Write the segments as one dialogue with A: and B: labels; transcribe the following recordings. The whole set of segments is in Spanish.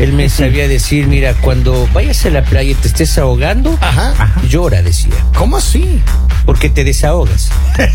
A: Él me sabía decir, mira, cuando vayas a la playa y te estés ahogando,
B: Ajá.
A: llora, decía,
B: ¿Cómo así?
A: porque te desahogas.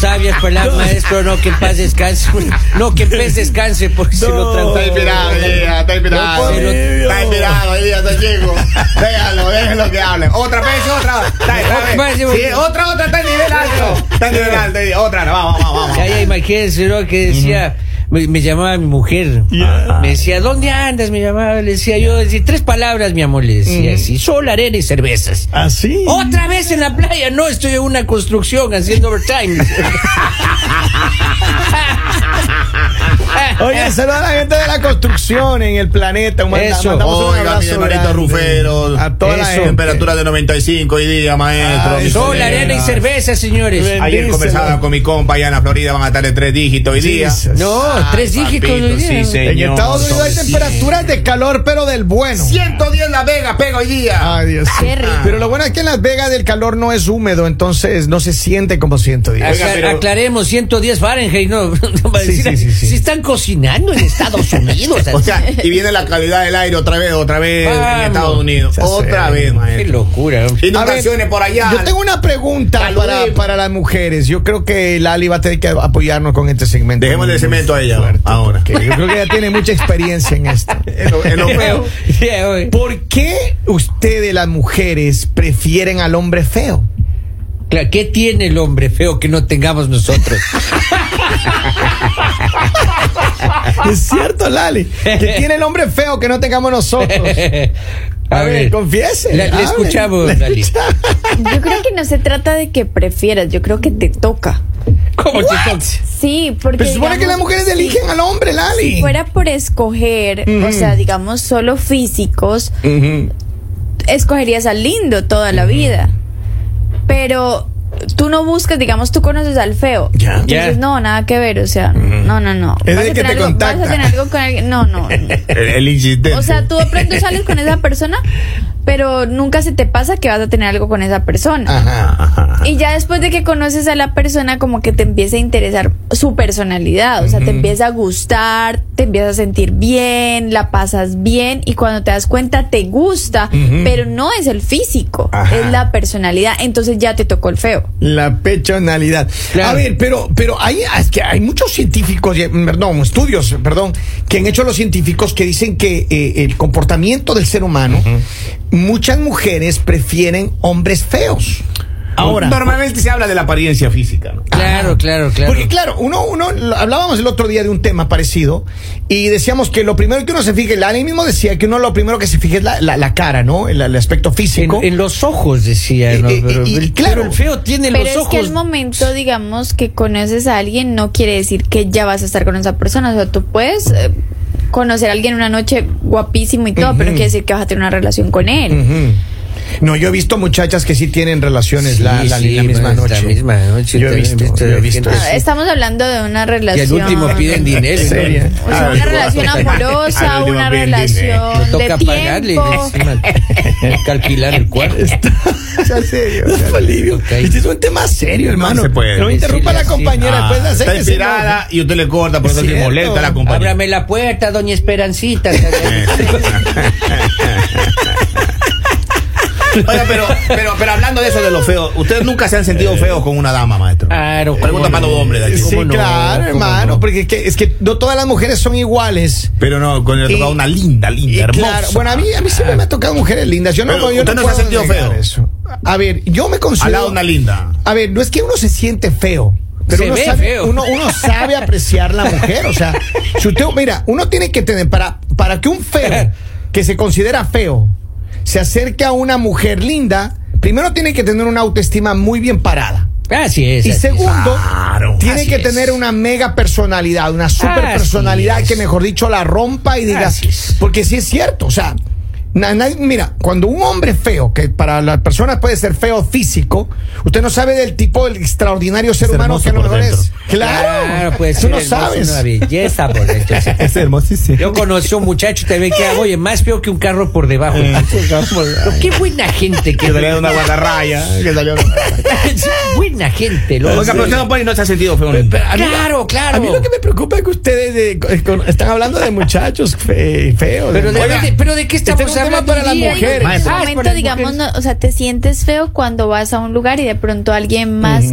A: Sabias palabras, maestro, no que en paz descanse. No que en paz descanse, porque se lo
B: No.
A: trajo.
B: Está inspirado,
C: Elías, está inspirado.
A: No,
C: Está inspirado, Elías, está chico. Déjalo, déjalo que hable. Otra vez, otra. Está, está bien.
A: Más,
C: Sí, otra, otra, está en nivel alto. Está en nivel alto. Elías. Otra, no, vamos, vamos, vamos.
A: Ya, ya, imagínense, ¿no? Que decía, me, me llamaba mi mujer. Me decía, ¿dónde andas? Me llamaba, le decía yo, decía, tres palabras, mi amor, le decía así, sol, arena y cervezas.
B: ¿Así?
A: Otra vez en la playa, no, estoy en una construcción haciendo overtime.
B: Oye, saluda a la gente de la construcción en el planeta. Un
A: Eso.
C: Oiga, mi hermanito Rufero.
B: A toda la
A: Eso.
B: gente.
C: Temperatura de 95 hoy día, maestro.
B: Ay,
A: sol, arena y cerveza, señores.
C: Ayer conversaba con mi compa allá en la Florida, van a estar en tres dígitos hoy día.
B: Jesus.
A: No,
C: Ah,
A: tres dígitos.
C: papito,
A: hoy día.
C: sí, señor.
B: En Estados Unidos hay temperaturas de calor, pero del bueno.
C: 110 La Vega, pega hoy día.
B: Ay, Dios.
D: Qué rico.
B: Pero lo bueno es que en Las Vegas el calor no es húmedo, entonces no se siente como 110.
A: Acla-
C: Oiga, pero-
A: Aclaremos, 110 Fahrenheit, no, no
B: sí, sí, sí.
A: si están cocinando en Estados Unidos.
C: O sea, y viene la calidad del aire otra vez, otra vez
A: Vamos.
C: en Estados Unidos. Otra vez,
A: qué
C: maestro.
A: locura. hombre.
C: Inundaciones por allá.
B: Yo tengo una pregunta para, para las mujeres. Yo creo que Lali va a tener que apoyarnos con este segmento.
C: Dejémosle el
B: Muy
C: cemento a ella
B: fuerte,
C: ahora.
B: Yo creo que ella tiene mucha experiencia en esto.
C: En lo, en lo feo.
B: ¿Por qué ustedes, las mujeres, prefieren al hombre feo?
A: Claro, ¿Qué tiene el hombre feo que no tengamos nosotros?
B: Es cierto, Lali. ¿Qué tiene el hombre feo que no tengamos nosotros? A, ver, confiese.
A: Le, escuchamos,
B: Le
A: Lali.
D: Yo creo que no se trata de que prefieras, yo creo que te toca.
A: ¿Cómo te toca?
D: Sí, porque.
B: Pero supone que las mujeres
D: si-
B: eligen al hombre, Lali.
D: Si fuera por escoger, o sea, digamos, solo físicos, escogerías al lindo toda la vida. Pero tú no buscas, digamos, tú conoces al feo.
B: Ya.
D: Entonces,
A: Ya.
D: no, nada que ver, o sea, no, no, no.
B: Es
D: Vas
B: el que te
D: algo-
B: contacta.
D: Vas a tener algo con alguien. No, no.
C: El, el insistente.
D: O sea, tú de pronto sales con esa persona, pero nunca se te pasa que vas a tener algo con esa persona.
B: Ajá, ajá.
D: Y ya después de que conoces a la persona, como que te empieza a interesar su personalidad, o sea, te empieza a gustar, te empiezas a sentir bien, la pasas bien y cuando te das cuenta te gusta, pero no es el físico,
B: Ajá.
D: es la personalidad, entonces ya te tocó el feo.
B: La pechonalidad.
A: Claro.
B: A ver, pero, pero hay, es que hay muchos científicos, y- perdón, estudios, perdón, que han hecho los científicos que dicen que eh, el comportamiento del ser humano, muchas mujeres prefieren hombres feos. Ahora.
C: Normalmente se habla de la apariencia física, ¿no?
A: Claro, claro, claro.
B: Porque claro, uno, uno, hablábamos el otro día de un tema parecido y decíamos que lo primero que uno se fije, Lali mismo decía que uno lo primero que se fije es la, la- la cara, ¿no? El, el aspecto físico.
A: en los ojos, decía.
B: Eh,
A: ¿no?
B: eh,
A: pero,
B: y-
A: el-
B: claro.
A: pero el feo tiene
D: Pero
A: los
D: es
A: ojos.
D: que el momento, digamos, que conoces a alguien no quiere decir que ya vas a estar con esa persona, o sea, tú puedes... eh, conocer a alguien una noche guapísimo y todo, pero no quiere decir que vas a tener una relación con él.
B: No, yo he visto muchachas que sí tienen relaciones
A: Sí,
B: la, la-
A: sí,
B: la misma
A: pues, la
B: noche.
A: misma noche,
B: Yo he visto,
A: he visto
B: yo he
A: de
B: visto.
D: Ah, Estamos hablando de una
A: Y
D: relación.
A: al último piden dinero. ¿no?
B: Seria.
D: O sea,
C: Al
D: una relación amorosa, una relación de
A: toca pagarle
D: tiempo.
A: encima, calcular el cuarto.
B: Ya serio. Olivio.
A: Ok.
B: Este es un tema serio, hermano.
C: se puede.
B: No me interrumpa la compañera.
C: Ah,
B: después de hacer
C: está inspirada y usted le corta, por eso se molesta la compañía.
A: Ábrame la puerta, doña Esperancita.
C: Oiga, pero, pero, pero hablando de eso de lo feo, ¿ustedes nunca se han sentido feos con una dama, maestro?
A: Claro,
C: Pregunta para los hombres de aquí.
B: Sí, claro,
A: ¿Cómo
B: hermano.
A: no?
B: Porque es que, es que no todas las mujeres son iguales.
C: Pero no, con le tocaba
B: Y-
C: una linda, linda,
B: Y
C: hermosa.
B: claro, bueno, a mí, a mí siempre me ha tocado mujeres lindas. Yo no,
C: Pero
B: yo
C: usted no se ha sentido feo.
B: Eso. A ver, yo me
C: Al
B: considero.
C: lado de una linda.
B: A ver, no es que uno se siente feo. Pero uno, sabe. Uno, uno sabe apreciar la mujer. O sea, si usted, mira, uno tiene que tener, para, para que un feo que se considera feo se acerque a una mujer linda, primero tiene que tener una autoestima muy bien parada.
A: Así es.
B: Y
A: así
B: segundo,
C: Claro.
B: tiene que
A: es.
B: tener una mega personalidad, una super
A: Así
B: personalidad
A: es.
B: que mejor dicho la rompa y diga,
A: Así es.
B: porque sí es cierto, o sea, mira, cuando un hombre feo, que para las personas puede ser feo físico, usted no sabe del tipo del extraordinario ser
C: Es
B: humano que a lo es.
C: dentro.
B: Claro,
A: puede
B: tú no sabes.
A: Una belleza por dentro.
C: Es hermosísimo.
A: Yo conocí a un muchacho también que, oye, más feo que un carro por debajo.
C: Eh.
A: Pero qué buena gente que
C: Que salió de una guatarraya. Que salió.
A: Buena gente. Los
C: Oiga, pero usted no, pone, no se ha sentido feo.
B: Pero- pero
A: Claro, claro.
B: A mí lo que me preocupa es que ustedes eh, con- con- están hablando de muchachos fe- feos.
A: Pero de,
B: Oiga,
A: de- pero de qué estamos
B: este es un
A: hablando
B: para las mujeres.
D: En este
A: es
D: momento, digamos, no, o sea, te sientes feo cuando vas a un lugar y de pronto alguien más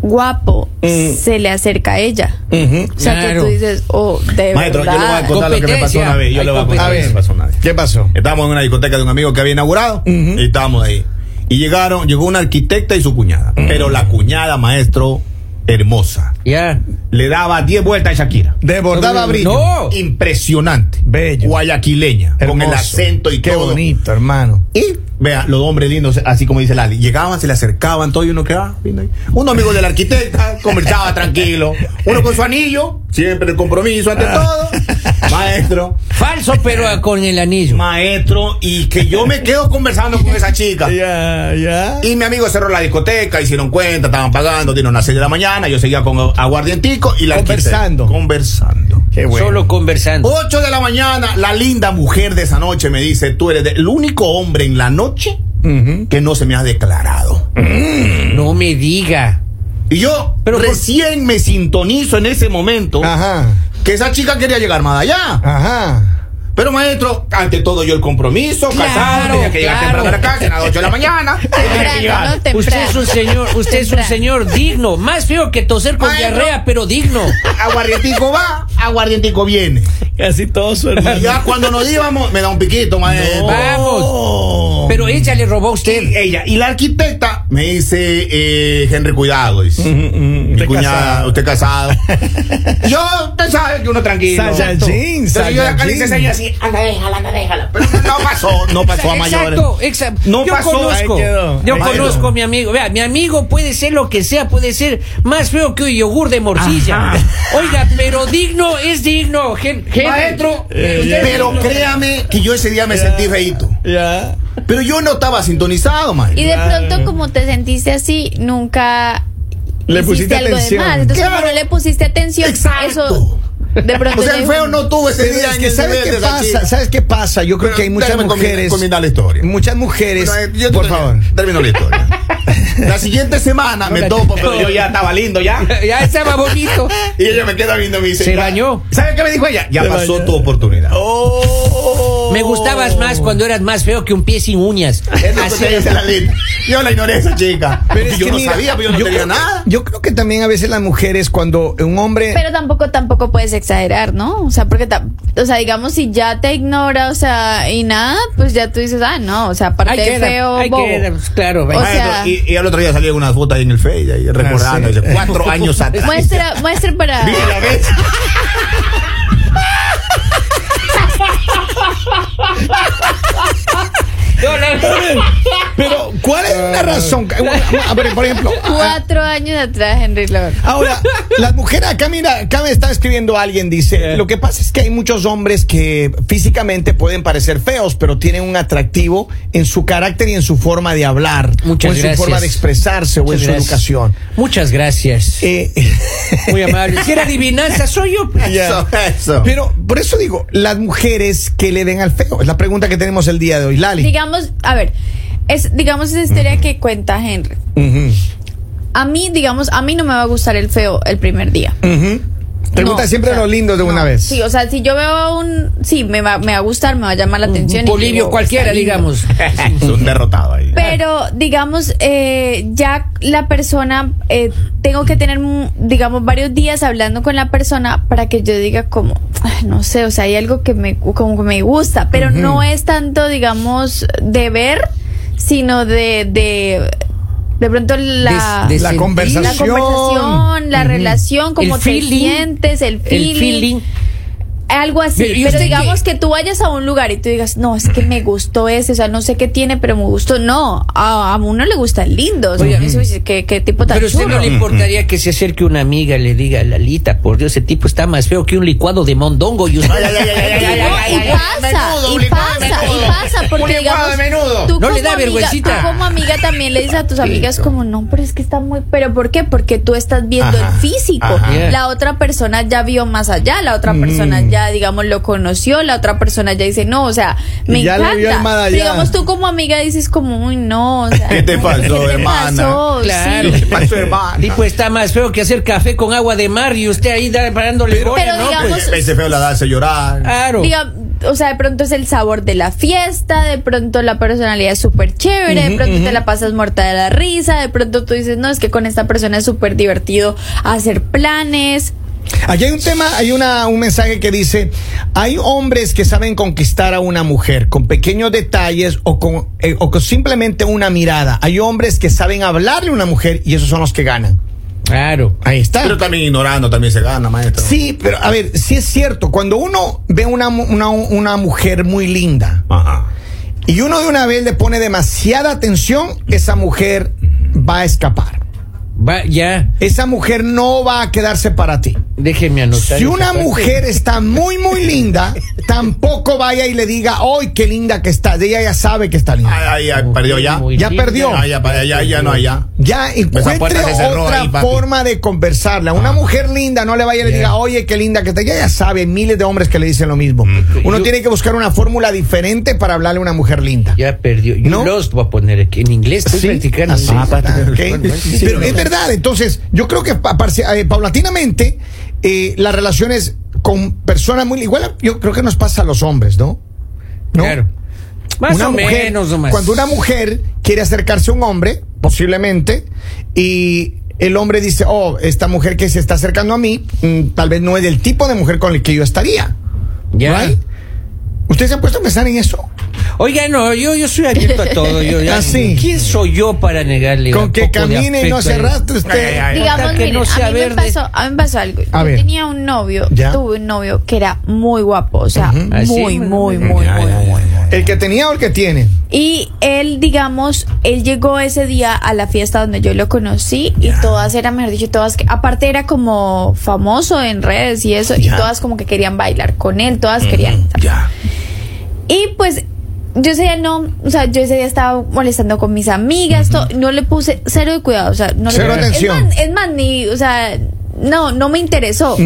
D: guapo
B: Mm.
D: se le acerca a ella.
B: Ujú.
D: O sea, que
A: Claro.
D: tú dices, oh, de
C: Maestro, yo le voy a
D: verdad.
C: contar lo que me pasó una vez. Yo
A: Hay
C: le voy a contar
B: A
C: lo que me
B: ver,
C: pasó y llegaron, llegó una arquitecta y su cuñada. Pero la cuñada, maestro, hermosa.
A: Ya.
C: Le daba 10 vueltas a Shakira.
B: Desbordaba brillo.
A: No.
C: Impresionante.
B: Bello.
C: Guayaquileña. Con el acento y
B: Qué
C: todo.
B: bonito, hermano.
C: Y vea, los hombres lindos, así como dice Lali, llegaban, se le acercaban, todo y uno ahí. Uno amigo del arquitecta, conversaba tranquilo. Uno con su anillo, siempre el compromiso ante todo. Maestro,
A: Falso, pero ah, con el anillo.
C: maestro, y que yo me quedo conversando con esa chica.
B: Ya, ya.
C: Y mi amigo cerró la discoteca, hicieron cuenta, estaban pagando, dieron las 6 de la mañana, yo seguía con aguardientico y la
B: Conversando.
C: Conversando.
B: Qué bueno.
A: Solo conversando.
C: 8 de la mañana, la linda mujer de esa noche me dice, tú eres el único hombre en la noche que no se me ha declarado.
A: No me diga.
C: Y yo
A: Pero por-
C: recién me sintonizo en ese momento
B: Ajá.
C: que esa chica quería llegar más allá.
B: Ajá.
C: Maestro, ante todo yo el compromiso,
A: Claro,
C: casado, tenía que llegar
A: claro.
C: temprano a la casa, a las 8 de la mañana.
D: Temprano. ¿no? Temprano.
A: Usted es un señor, usted es un señor digno, más feo que toser con
C: Maestro.
A: diarrea, pero digno.
C: Aguardientico va, aguardientico viene.
B: Casi todo su hermano.
C: Y ya cuando nos íbamos, me da un piquito, maestro.
A: Vamos. Pero ella le robó a usted.
C: Y ella, y la arquitecta me dice, eh, Henry, cuidado, dice. Mi
B: Usted
C: cuñada,
B: casado.
C: usted casado. yo, usted sabe que uno tranquilo.
B: Saiyajin,
C: Entonces yo de acá le hice
B: Saiyajin.
C: señas así, anda, déjala, anda, déjala. Pero no pasó, no pasó a mayores.
A: Exacto, exacto.
C: No
A: yo
C: pasó,
A: conozco, yo conozco a mi amigo. Vea, mi amigo puede ser lo que sea, puede ser más feo que un yogur de morcilla.
C: Ajá.
A: Oiga, pero digno es digno. Gen- gen-
C: Maestro,
B: Eh,
C: pero
A: digno.
C: créame que yo ese día me sentí feito.
B: Ya.
C: Pero yo no estaba sintonizado,
D: Y
C: maestro.
D: de pronto, como te sentiste así, nunca
B: Le pusiste
D: algo
B: atención.
D: de más. Entonces,
C: Claro.
D: como no le pusiste atención,
C: Exacto.
D: eso de pronto.
C: O sea, el feo no tuvo ese día
B: es que ¿sabes qué pasa? ¿Sabes qué pasa? Yo creo
C: Pero
B: que hay muchas mujeres.
C: combinar la historia.
B: Muchas mujeres.
C: Yo
B: por favor.
C: Termino la historia. La siguiente semana me topo, pero yo ya estaba lindo ya.
A: Ya estaba bonito.
C: Y ella me queda viendo y me dice.
A: Se
C: ya-
A: bañó.
C: ¿Sabe qué me dijo ella? Ya
B: Se
C: pasó
B: bañó.
C: tu oportunidad.
B: Oh.
A: Me gustabas más cuando eras más feo que un pie sin uñas.
C: Es lo que
A: Así-
C: te dice la. Yo la ignoré esa chica.
B: Pero es
C: yo
B: que
C: no
B: mira,
C: sabía, pero yo no tenía
B: creo que-
C: nada.
B: Yo creo que también a veces las mujeres, cuando un hombre.
D: Pero tampoco, tampoco puedes exagerar, ¿no? O sea, porque, ta- o sea, digamos, si ya te ignora, o sea, y nada, pues ya tú dices, ah, no, o sea, aparte
A: que
D: de feo,
A: hay
D: bobo.
A: que pues, claro.
D: O
A: vaya.
D: sea-
C: y, y al otro día salía unas fotos ahí en el Face, ahí recordando,
B: sí.
C: dice, cuatro años atrás.
D: Muestra, muestra para.
C: ¿la ves?
A: No, la-
B: Pero, ¿cuál es una razón? A ver, por ejemplo.
D: Cuatro años atrás, Henry Lord.
B: Ahora, las mujeres, acá mira, acá me está escribiendo alguien, dice, lo que pasa es que hay muchos hombres que físicamente pueden parecer feos, pero tienen un atractivo en su carácter y en su forma de hablar,
A: Muchas
B: o en
A: gracias.
B: su forma de expresarse, o en
A: Muchas
B: su
A: gracias.
B: educación.
A: Muchas gracias.
B: Eh,
A: Muy amable. Si era adivinanza, soy yo. pues.
C: Eso, eso.
B: Pero por eso digo, las mujeres que le den al feo, es la pregunta que tenemos el día de hoy, Lali.
D: Digamos, a ver, es, digamos esa historia que cuenta Henry. A mí, digamos, a mí no me va a gustar el feo el primer día.
B: Pregunta
D: No,
B: siempre
D: o sea,
B: lo lindo de una vez.
D: Sí, o sea, si yo veo un. Sí, me va, me va a gustar, me va a llamar la atención.
A: Un
D: digo,
A: cualquiera, digamos.
C: Es un derrotado ahí.
D: Pero, digamos, eh, ya la persona, eh, tengo que tener, digamos, varios días hablando con la persona para que yo diga como, "Ay, no sé, o sea, hay algo que me, como que me gusta, pero no es tanto, digamos, de ver, sino de, de, de pronto la...
A: De- de
B: La conversación.
D: la conversación, la relación, cómo
A: El
D: te
A: feeling.
D: sientes, el feeling.
A: El feeling.
D: Algo así,
A: Pero, ¿y
D: pero
A: usted
D: digamos
A: qué?
D: que tú vayas a un lugar y tú digas, no, es que me gustó ese, o sea, no sé qué tiene, pero me gustó. No, a, a uno le gusta el lindo, o sea,
A: Oye,
D: a mí se me dice, ¿qué, qué tipo tan
A: Pero a usted no le importaría que se acerque una amiga y le diga, Lalita, por Dios, ese tipo está más feo que un licuado de mondongo y usted...
D: Y pasa,
C: menudo,
D: y pasa, y pasa, porque digamos,
C: de menudo.
D: tú
A: No le da
D: amiga-
A: vergüencita.
D: tú como amiga también le dices a tus amigas como, no, pero es que está muy, pero ¿por qué? Porque tú estás viendo
C: Ajá,
D: el físico,
C: ajá.
A: Yeah.
D: la otra persona ya vio más allá, la otra persona ya ya, digamos, lo conoció, la otra persona ya dice, no, o sea, me
B: ya le vio
D: encanta. Pero digamos, tú como amiga dices como, uy, no, o sea,
C: ¿Qué te pasó,
D: ¿qué te
C: hermana?
D: pasó?
A: Claro.
D: Sí.
C: ¿Qué pasó, hermano?
A: Y pues está más feo que hacer café con agua de mar y usted ahí parándole
C: Pero-
D: pero
A: ¿no?
D: digamos-
A: Pues,
C: Ese feo la da hace llorar.
A: claro.
D: Diga, o sea, de pronto es el sabor de la fiesta, de pronto la personalidad es súper chévere, de pronto te la pasas muerta de la risa, de pronto tú dices, no, es que con esta persona es súper divertido hacer planes.
B: Aquí hay un tema, hay una, un mensaje que dice, hay hombres que saben conquistar a una mujer con pequeños detalles o con, eh, o con simplemente una mirada. Hay hombres que saben hablarle a una mujer y esos son los que ganan.
A: Claro.
B: Ahí está.
C: Pero también ignorando también se gana, maestro.
B: Sí, pero a ver, sí es cierto, cuando uno ve una, mu- una, una mujer muy linda
C: Ajá.
B: y uno de una vez le pone demasiada atención, esa mujer va a escapar.
A: Va, ya,
B: Esa mujer no va a quedarse para ti.
A: déjeme anotar.
B: Si una
A: parte.
B: mujer está muy, muy linda, tampoco vaya y le diga, ¡ay, qué linda que está! Ella ya sabe que está linda.
C: Ahí, ahí, perdió ya.
B: Ya
A: linda.
B: perdió.
C: Ah, ya, ya, ya, ya no, ya.
B: Ya encuentre otra
C: ahí,
B: forma de conversarla. Una mujer linda no le vaya y le diga, oye, qué linda que está. Ella ya sabe, hay miles de hombres que le dicen lo mismo. Uno
A: Yo-
B: tiene que buscar una fórmula diferente para hablarle a una mujer linda.
A: Ya perdió. You
B: ¿No?
A: lost voy a poner aquí. En inglés estoy
B: Sí,
A: practicando. Sí.
B: ah,
A: bueno, sí,
B: Pero es verdad, entonces yo creo que pa- eh, paulatinamente eh, las relaciones con personas muy igual yo creo que nos pasa a los hombres, ¿no? ¿No?
A: Claro. Más
B: una
A: o
B: mujer,
A: menos, nomás.
B: cuando una mujer quiere acercarse a un hombre, posiblemente, y el hombre dice, oh, esta mujer que se está acercando a mí, mm, tal vez no es del tipo de mujer con el que yo estaría.
A: Ya.
B: Right? ¿Ustedes se han puesto a pensar en eso?
A: Oiga, no, yo, yo soy abierto a todo. Yo, ya-
B: Ah, sí.
A: ¿Quién soy yo para negarle?
B: Con que camine y no se arrastre usted.
C: Ay, ay, ay.
D: Digamos,
A: que
D: miren,
A: no sea
D: a, mí me
A: verde.
D: pasó, a mí me pasó algo.
B: A
D: Yo
B: ver.
D: tenía un novio,
B: Ya.
D: tuve un novio que era muy guapo, o sea,
A: Ah, sí.
D: muy, muy, muy, muy.
B: ¿El que tenía o el que tiene?
D: Y él, digamos, él llegó ese día a la fiesta donde yo lo conocí y todas eran, mejor dicho, todas, que, aparte era como famoso en redes y eso, y todas como que querían bailar con él, todas querían.
C: Ya.
D: Y pues yo ese día no, o sea, yo ese día estaba molestando con mis amigas, to- no le puse cero de cuidado, o sea, no le
B: Cero
D: puse-
B: atención.
D: Es más, es más, ni, o sea, no, no me interesó.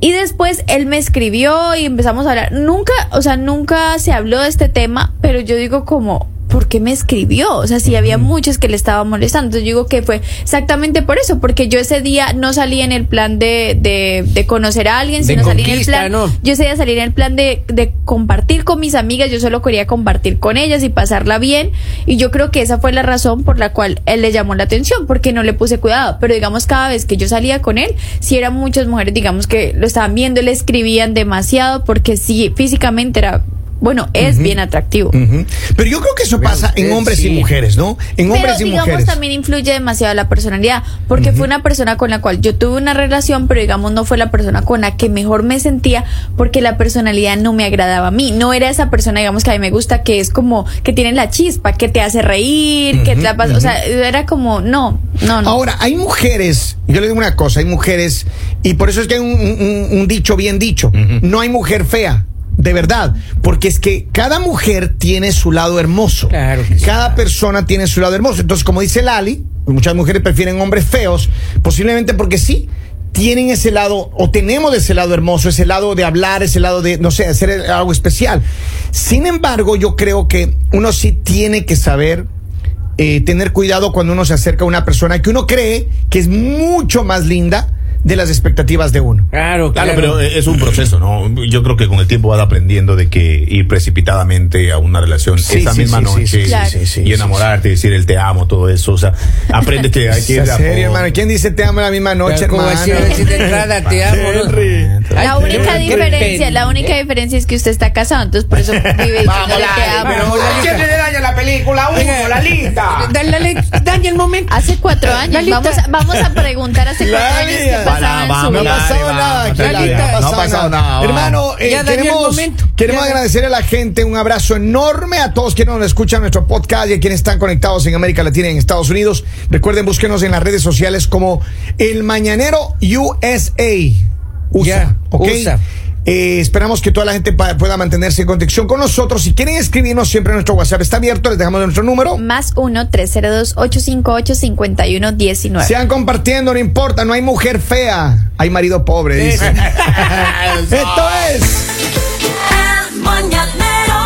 D: Y después él me escribió y empezamos a hablar. Nunca, o sea, nunca se habló de este tema, pero yo digo como, ¿por qué me escribió? O sea, si había muchas que le estaban molestando. Entonces yo digo que fue exactamente por eso, porque yo ese día no salí en el plan de, de, de conocer a alguien, sino salí en el plan,
A: ¿no?
D: yo ese día salí en el plan de, de compartir con mis amigas, yo solo quería compartir con ellas y pasarla bien. Y yo creo que esa fue la razón por la cual él le llamó la atención, porque no le puse cuidado. Pero digamos, cada vez que yo salía con él, si eran muchas mujeres, digamos, que lo estaban viendo, le escribían demasiado, porque sí, físicamente era, bueno, es bien atractivo.
B: Pero yo creo que eso pasa en hombres y mujeres, ¿no? En
D: Pero
B: hombres y
D: digamos
B: mujeres.
D: también influye demasiado la personalidad, porque fue una persona con la cual yo tuve una relación, pero digamos no fue la persona con la que mejor me sentía, porque la personalidad no me agradaba a mí, no era esa persona, digamos que a mí me gusta, que es como que tiene la chispa, que te hace reír, que te la pasa, o sea, era como, no, no, no.
B: Ahora, hay mujeres, yo le digo una cosa, hay mujeres, y por eso es que hay un, un- un dicho bien dicho, no hay mujer fea. De verdad, porque es que cada mujer tiene su lado hermoso.
A: Claro que sí.
B: Cada persona tiene su lado hermoso. Entonces, como dice Lali, muchas mujeres prefieren hombres feos, posiblemente porque sí, tienen ese lado, o tenemos ese lado hermoso, ese lado de hablar, ese lado de, no sé, hacer algo especial. Sin embargo, yo creo que uno sí tiene que saber eh, tener cuidado cuando uno se acerca a una persona que uno cree que es mucho más linda de las expectativas de uno.
A: Claro,
C: Claro,
A: claro.
C: pero es un proceso, ¿no? Yo creo que con el tiempo vas aprendiendo de que ir precipitadamente a una relación
B: Sí,
C: esa
B: sí,
C: misma
B: sí,
C: noche
B: sí,
D: Claro.
C: y enamorarte, decir el te amo, todo eso. O sea, aprendes que hay que ir
B: ¿En
C: de a
B: serio,
C: poco.
B: hermano? ¿Quién dice te amo la misma noche,
A: ¿Cómo
B: hermano?
A: entrada, te amo, ¿no?
D: La única diferencia, la única diferencia es que usted está casado, entonces por eso vive diciéndole te amo.
A: vamos, Lalita.
C: le daña la película
A: Oiga, Dale, dale, daña el momento.
D: Hace cuatro años. Vamos a, vamos a preguntar hace cuatro años pasaba
B: No ha pasado nada, aquí, no ha pasado nada. Hermano, eh, queremos, queremos agradecer a la gente, un abrazo enorme a todos quienes nos escuchan en nuestro podcast y a quienes están conectados en América Latina y en Estados Unidos. Recuerden, búsquenos en las redes sociales como El Mañanero USA. USA.
A: USA.
B: Eh, esperamos que toda la gente pueda mantenerse en conexión con nosotros. Si quieren escribirnos, siempre nuestro WhatsApp está abierto. Les dejamos nuestro número.
D: Más 1-302-858-5119.
B: Sean compartiendo, no importa. No hay mujer fea. Hay marido pobre,
A: dicen.
B: Esto es... El Mañanero.